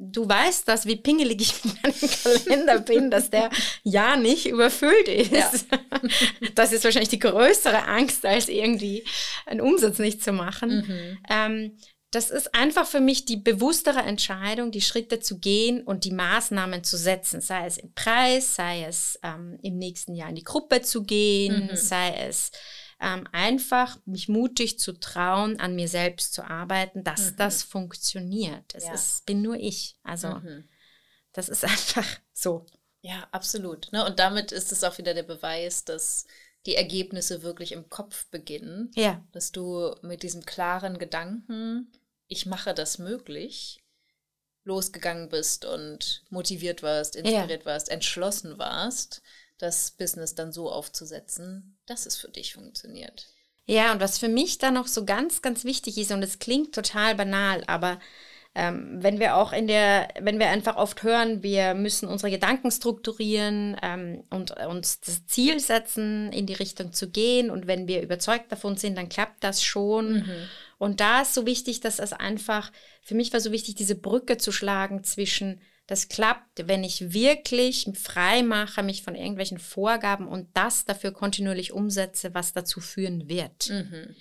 du weißt das, wie pingelig ich mit meinem Kalender bin, dass der ja nicht überfüllt ist. Ja. Das ist wahrscheinlich die größere Angst, als irgendwie einen Umsatz nicht zu machen. Mhm. Ähm, das ist einfach für mich die bewusstere Entscheidung, die Schritte zu gehen und die Maßnahmen zu setzen, sei es im Preis, sei es ähm, im nächsten Jahr in die Gruppe zu gehen, mhm. sei es ähm, einfach mich mutig zu trauen, an mir selbst zu arbeiten, dass mhm. das funktioniert. Es ja. ist, bin nur ich. Also mhm. das ist einfach so. Ja, absolut. Ne? Und damit ist es auch wieder der Beweis, dass die Ergebnisse wirklich im Kopf beginnen. Ja. Dass du mit diesem klaren Gedanken, ich mache das möglich, losgegangen bist und motiviert warst, inspiriert ja. warst, entschlossen warst das Business dann so aufzusetzen, dass es für dich funktioniert. Ja, und was für mich da noch so ganz, ganz wichtig ist, und es klingt total banal, aber ähm, wenn wir auch in der, wenn wir einfach oft hören, wir müssen unsere Gedanken strukturieren ähm, und uns das Ziel setzen, in die Richtung zu gehen. Und wenn wir überzeugt davon sind, dann klappt das schon. Mhm. Und da ist so wichtig, dass es einfach, für mich war so wichtig, diese Brücke zu schlagen zwischen das klappt, wenn ich wirklich frei mache, mich von irgendwelchen Vorgaben und das dafür kontinuierlich umsetze, was dazu führen wird. Mhm.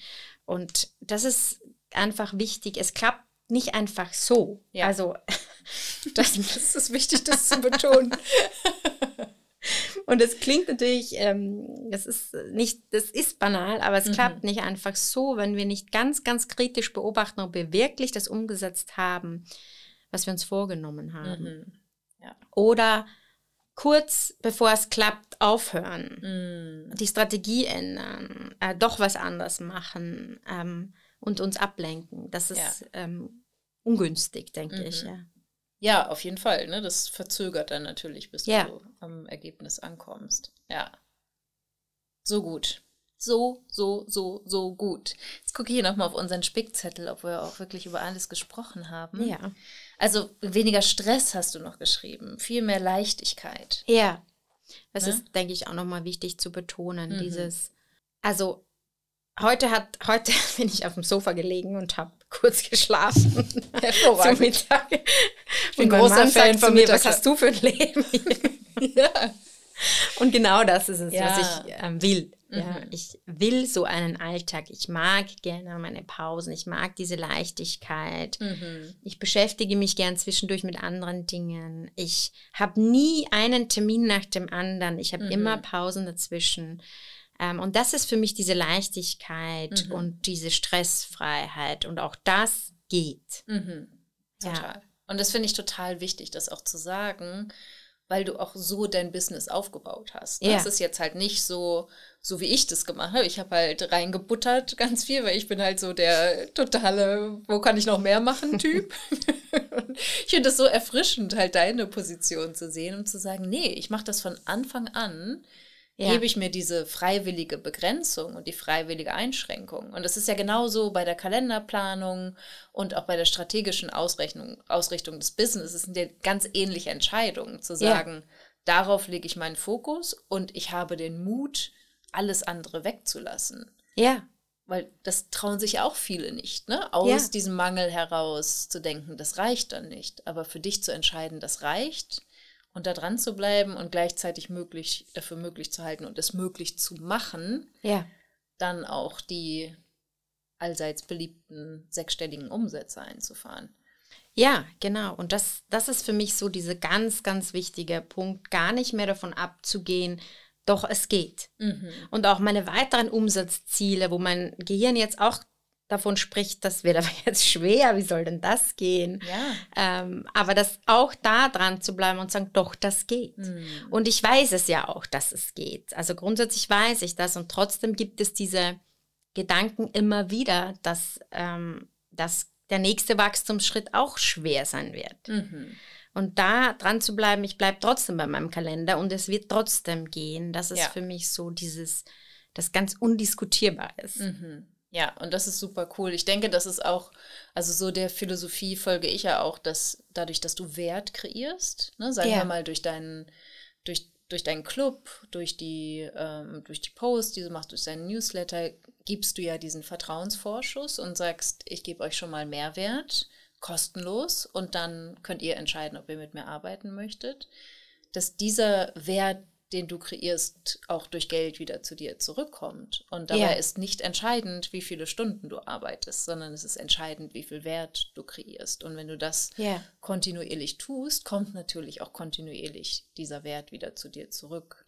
Und das ist einfach wichtig. Es klappt nicht einfach so. Ja. Also das, das ist wichtig, das zu betonen. Und es klingt natürlich, ähm, das ist nicht, das ist banal, aber es mhm. klappt nicht einfach so, wenn wir nicht ganz, ganz kritisch beobachten, ob wir wirklich das umgesetzt haben, was wir uns vorgenommen haben. Mhm. Ja. Oder kurz bevor es klappt, aufhören, mhm. die Strategie ändern, äh, doch was anders machen ähm, und uns ablenken. Das ist ja. ähm, ungünstig, denke mhm. ich. Ja. ja, auf jeden Fall. Ne? Das verzögert dann natürlich, bis ja. du am Ergebnis ankommst. Ja. So gut so, so, so, so gut. Jetzt gucke ich hier nochmal auf unseren Spickzettel, ob wir auch wirklich über alles gesprochen haben. Ja. Also weniger Stress hast du noch geschrieben, viel mehr Leichtigkeit. Ja. Das ne? ist, denke ich, auch nochmal wichtig zu betonen. Mhm. Dieses, also heute hat, heute bin ich auf dem Sofa gelegen und habe kurz geschlafen. Hervorragend. Zum Mittag. Ich bin großer Fan von mir, was hast du für ein Leben? ja. Und genau das ist es, ja. was ich ähm, will. Ja, mhm. ich will so einen Alltag. Ich mag gerne meine Pausen. Ich mag diese Leichtigkeit. Mhm. Ich beschäftige mich gern zwischendurch mit anderen Dingen. Ich habe nie einen Termin nach dem anderen. Ich habe mhm. immer Pausen dazwischen. Ähm, und das ist für mich diese Leichtigkeit mhm. und diese Stressfreiheit. Und auch das geht. Mhm. Total. Ja. Und das finde ich total wichtig, das auch zu sagen weil du auch so dein Business aufgebaut hast. Ne? Ja. Das ist jetzt halt nicht so, so wie ich das gemacht habe. Ich habe halt reingebuttert ganz viel, weil ich bin halt so der totale, wo kann ich noch mehr machen Typ. ich finde es so erfrischend, halt deine Position zu sehen und zu sagen, nee, ich mache das von Anfang an ja. gebe ich mir diese freiwillige Begrenzung und die freiwillige Einschränkung. Und das ist ja genauso bei der Kalenderplanung und auch bei der strategischen Ausrichtung, Ausrichtung des Business. Es sind ja ganz ähnliche Entscheidungen, zu sagen, ja. darauf lege ich meinen Fokus und ich habe den Mut, alles andere wegzulassen. Ja. weil das trauen sich auch viele nicht, ne? Aus ja. diesem Mangel heraus zu denken, das reicht dann nicht. Aber für dich zu entscheiden, das reicht und da dran zu bleiben und gleichzeitig möglich, dafür möglich zu halten und es möglich zu machen, ja. dann auch die allseits beliebten sechsstelligen Umsätze einzufahren. Ja, genau. Und das, das ist für mich so dieser ganz, ganz wichtige Punkt, gar nicht mehr davon abzugehen, doch es geht. Mhm. Und auch meine weiteren Umsatzziele, wo mein Gehirn jetzt auch davon spricht, das wird aber jetzt schwer, wie soll denn das gehen? Ja. Ähm, aber das auch da dran zu bleiben und sagen, doch, das geht. Mhm. Und ich weiß es ja auch, dass es geht. Also grundsätzlich weiß ich das und trotzdem gibt es diese Gedanken immer wieder, dass, ähm, dass der nächste Wachstumsschritt auch schwer sein wird. Mhm. Und da dran zu bleiben, ich bleibe trotzdem bei meinem Kalender und es wird trotzdem gehen. Das ist ja. für mich so dieses, das ganz undiskutierbar ist. Mhm. Ja, und das ist super cool. Ich denke, das ist auch, also so der Philosophie folge ich ja auch, dass dadurch, dass du Wert kreierst, ne, sagen ja. wir mal durch deinen, durch, durch deinen Club, durch die, ähm, durch die Posts, die du machst, durch deinen Newsletter, gibst du ja diesen Vertrauensvorschuss und sagst, ich gebe euch schon mal Mehrwert kostenlos und dann könnt ihr entscheiden, ob ihr mit mir arbeiten möchtet, dass dieser Wert, den du kreierst, auch durch Geld wieder zu dir zurückkommt. Und dabei ja. ist nicht entscheidend, wie viele Stunden du arbeitest, sondern es ist entscheidend, wie viel Wert du kreierst. Und wenn du das ja. kontinuierlich tust, kommt natürlich auch kontinuierlich dieser Wert wieder zu dir zurück.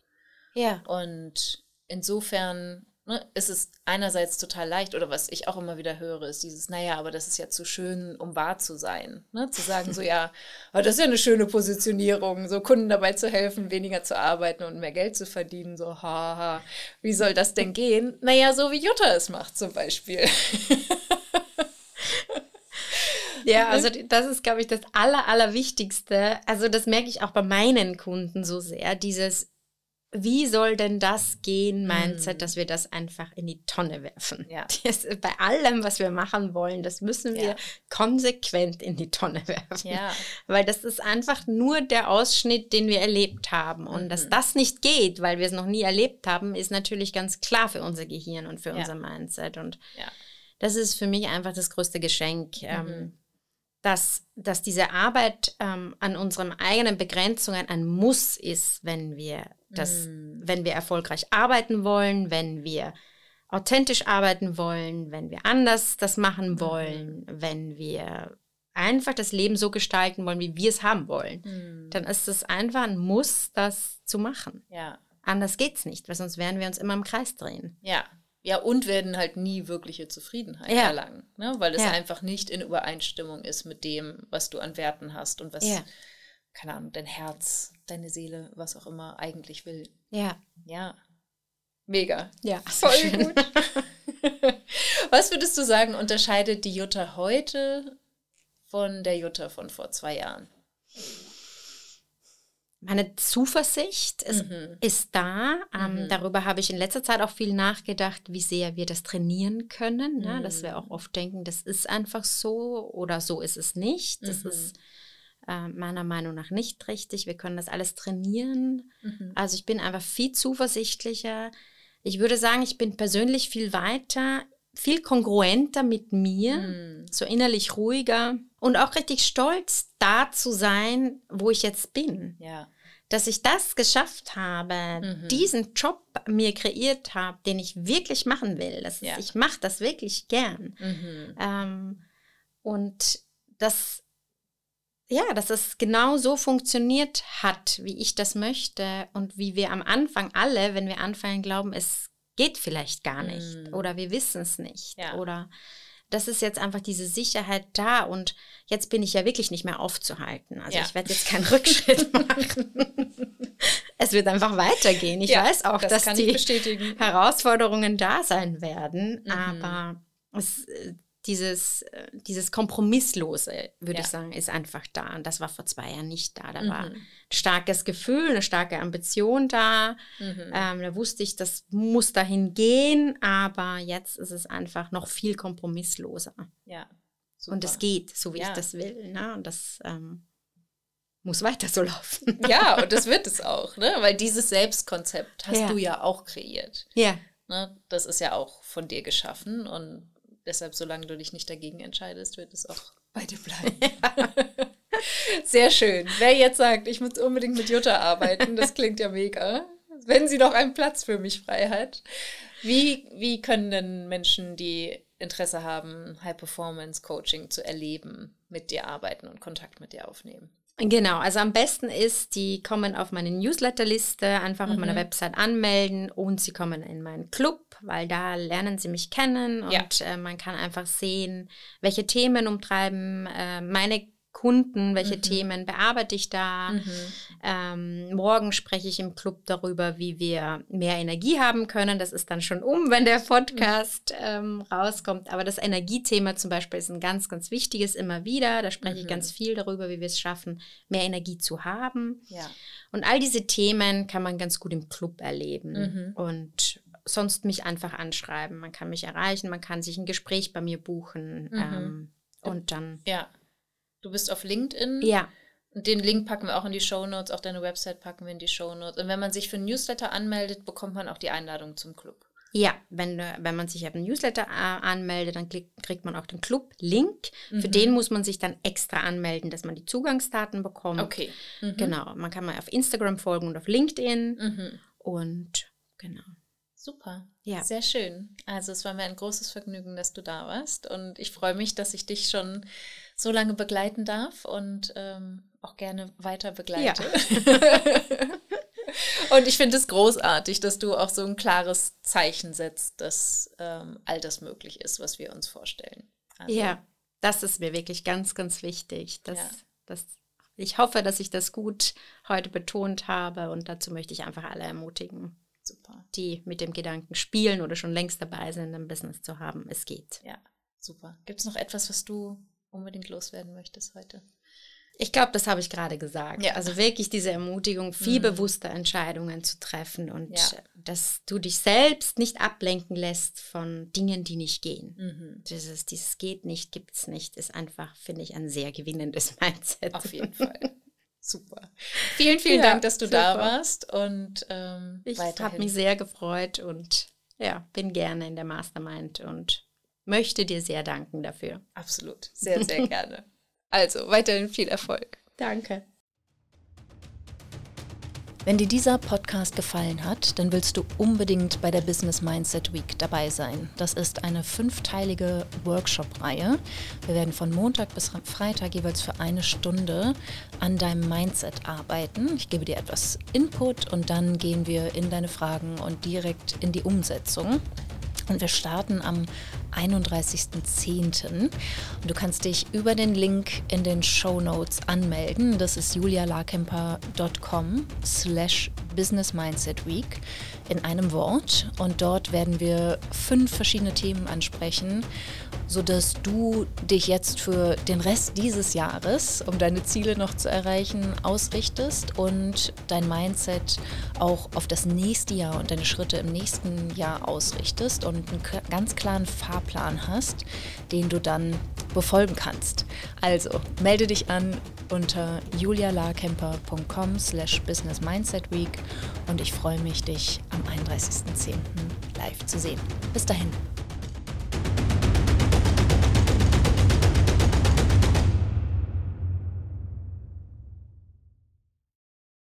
Ja. Und insofern ne, ist es einerseits total leicht, oder was ich auch immer wieder höre, ist dieses, naja, aber das ist ja zu schön, um wahr zu sein. Ne? Zu sagen, so ja, aber das ist ja eine schöne Positionierung, so Kunden dabei zu helfen, weniger zu arbeiten und mehr Geld zu verdienen, so haha, wie soll das denn gehen? Naja, so wie Jutta es macht zum Beispiel. Ja, also das ist, glaube ich, das Aller, Allerwichtigste. Also das merke ich auch bei meinen Kunden so sehr, dieses wie soll denn das gehen, Mindset, mm. dass wir das einfach in die Tonne werfen? Ja. Das, bei allem, was wir machen wollen, das müssen wir ja. konsequent in die Tonne werfen. Ja. Weil das ist einfach nur der Ausschnitt, den wir erlebt haben. Und mhm. dass das nicht geht, weil wir es noch nie erlebt haben, ist natürlich ganz klar für unser Gehirn und für unser Mindset. Und das ist für mich einfach das größte Geschenk. Mhm. Ähm, dass, dass diese Arbeit ähm, an unseren eigenen Begrenzungen ein Muss ist, wenn wir das, mm. wenn wir erfolgreich arbeiten wollen, wenn wir authentisch arbeiten wollen, wenn wir anders das machen mhm. wollen, mm. wenn wir einfach das Leben so gestalten wollen, wie wir es haben wollen, mm. dann ist es einfach ein Muss, das zu machen. Ja. Anders geht's nicht, weil sonst werden wir uns immer im Kreis drehen. Ja, ja, und werden halt nie wirkliche Zufriedenheit ja. erlangen, ne? weil es ja. einfach nicht in Übereinstimmung ist mit dem, was du an Werten hast und was, ja. keine Ahnung, dein Herz, deine Seele, was auch immer eigentlich will. Ja. Ja. Mega. Ja, voll schön. gut. was würdest du sagen, unterscheidet die Jutta heute von der Jutta von vor zwei Jahren? Meine Zuversicht ist, mhm. ist da. Ähm, mhm. Darüber habe ich in letzter Zeit auch viel nachgedacht, wie sehr wir das trainieren können. Ne? Mhm. Dass wir auch mhm. oft denken, das ist einfach so oder so ist es nicht. Das mhm. ist äh, meiner Meinung nach nicht richtig. Wir können das alles trainieren. Mhm. Also ich bin einfach viel zuversichtlicher. Ich würde sagen, ich bin persönlich viel weiter, viel kongruenter mit mir, so innerlich ruhiger und auch richtig stolz, da zu sein, wo ich jetzt bin. Ja. Dass ich das geschafft habe, mhm. diesen Job mir kreiert habe, den ich wirklich machen will. Das, ja. Ich mache das wirklich gern. Mhm. Ähm, und das, ja, dass es genau so funktioniert hat, wie ich das möchte und wie wir am Anfang alle, wenn wir anfangen, glauben, es geht vielleicht gar nicht mhm. oder wir wissen es nicht ja. oder das ist jetzt einfach diese Sicherheit da und jetzt bin ich ja wirklich nicht mehr aufzuhalten. Also ja. ich werde jetzt keinen Rückschritt machen. es wird einfach weitergehen. Ich ja, weiß auch, das dass die Herausforderungen da sein werden, mhm. aber es, äh, dieses, äh, dieses Kompromisslose, würde ja. ich sagen, ist einfach da. Und das war vor zwei Jahren nicht da. Da mhm. war ein starkes Gefühl, eine starke Ambition da. Mhm. Ähm, da wusste ich, das muss dahin gehen, aber jetzt ist es einfach noch viel kompromissloser. Ja. Super. Und es geht, so wie ja. ich das will. Ne? Und das ähm, muss weiter so laufen. Ja, und das wird es auch, ne? weil dieses Selbstkonzept hast ja. du ja auch kreiert. Ja. Ne? Das ist ja auch von dir geschaffen und deshalb, solange du dich nicht dagegen entscheidest, wird es auch bei dir bleiben. Sehr schön. Wer jetzt sagt, ich muss unbedingt mit Jutta arbeiten, das klingt ja mega. Wenn sie noch einen Platz für mich frei hat. Wie, wie können denn Menschen, die Interesse haben, High Performance Coaching zu erleben, mit dir arbeiten und Kontakt mit dir aufnehmen? Genau, also am besten ist, die kommen auf meine Newsletterliste, einfach mhm. auf meiner mhm. Website anmelden und sie kommen in meinen Club, weil da lernen sie mich kennen und ja. äh, man kann einfach sehen, welche Themen umtreiben äh, meine Kunden, welche mhm. Themen bearbeite ich da. Mhm. Ähm, morgen spreche ich im Club darüber, wie wir mehr Energie haben können. Das ist dann schon um, wenn der Podcast ähm, rauskommt. Aber das Energiethema zum Beispiel ist ein ganz, ganz wichtiges immer wieder. Da spreche mhm. ich ganz viel darüber, wie wir es schaffen, mehr Energie zu haben. Ja. Und all diese Themen kann man ganz gut im Club erleben. Mhm. Und sonst mich einfach anschreiben. Man kann mich erreichen, man kann sich ein Gespräch bei mir buchen. Mhm. Ähm, und dann. Ja Du bist auf LinkedIn. Ja. Und den Link packen wir auch in die Show Notes, auch deine Website packen wir in die Show Notes. Und wenn man sich für ein Newsletter anmeldet, bekommt man auch die Einladung zum Club. Ja, wenn, wenn man sich auf einen Newsletter äh, anmeldet, dann krieg, kriegt man auch den Club-Link. Mhm. Für den muss man sich dann extra anmelden, dass man die Zugangsdaten bekommt. Okay. Mhm. Genau. Man kann mal auf Instagram folgen und auf LinkedIn. Mhm. Und genau. Super. Ja. Sehr schön. Also es war mir ein großes Vergnügen, dass du da warst. Und ich freue mich, dass ich dich schon so lange begleiten darf und ähm, auch gerne weiter begleite. Ja. und ich finde es großartig, dass du auch so ein klares Zeichen setzt, dass ähm, all das möglich ist, was wir uns vorstellen. Also, ja, das ist mir wirklich ganz, ganz wichtig. Dass, ja. dass ich hoffe, dass ich das gut heute betont habe und dazu möchte ich einfach alle ermutigen. Super. Die mit dem Gedanken spielen oder schon längst dabei sind, ein Business zu haben. Es geht. Ja, super. Gibt es noch etwas, was du unbedingt loswerden möchtest heute? Ich glaube, das habe ich gerade gesagt. Ja. Also wirklich diese Ermutigung, viel mhm. bewusster Entscheidungen zu treffen und ja. dass du dich selbst nicht ablenken lässt von Dingen, die nicht gehen. Mhm. Dieses, dieses geht nicht, gibt es nicht, ist einfach, finde ich, ein sehr gewinnendes Mindset. Auf jeden Fall. Super. Vielen, vielen ja, Dank, dass du super. da warst und ähm, ich habe mich sehr gefreut und ja, bin gerne in der Mastermind und möchte dir sehr danken dafür. Absolut, sehr, sehr gerne. Also weiterhin viel Erfolg. Danke. Wenn dir dieser Podcast gefallen hat, dann willst du unbedingt bei der Business Mindset Week dabei sein. Das ist eine fünfteilige Workshop-Reihe. Wir werden von Montag bis Freitag jeweils für eine Stunde an deinem Mindset arbeiten. Ich gebe dir etwas Input und dann gehen wir in deine Fragen und direkt in die Umsetzung. Und wir starten am 31.10. Und du kannst dich über den Link in den Show Notes anmelden. Das ist julialarkemper.com slash Business Mindset Week in einem Wort. Und dort werden wir fünf verschiedene Themen ansprechen, sodass du dich jetzt für den Rest dieses Jahres, um deine Ziele noch zu erreichen, ausrichtest und dein Mindset auch auf das nächste Jahr und deine Schritte im nächsten Jahr ausrichtest und einen ganz klaren Fahrplan hast, den du dann befolgen kannst. Also melde dich an unter julialarkemper.com slash business mindset week und ich freue mich, dich am 31.10. live zu sehen. Bis dahin.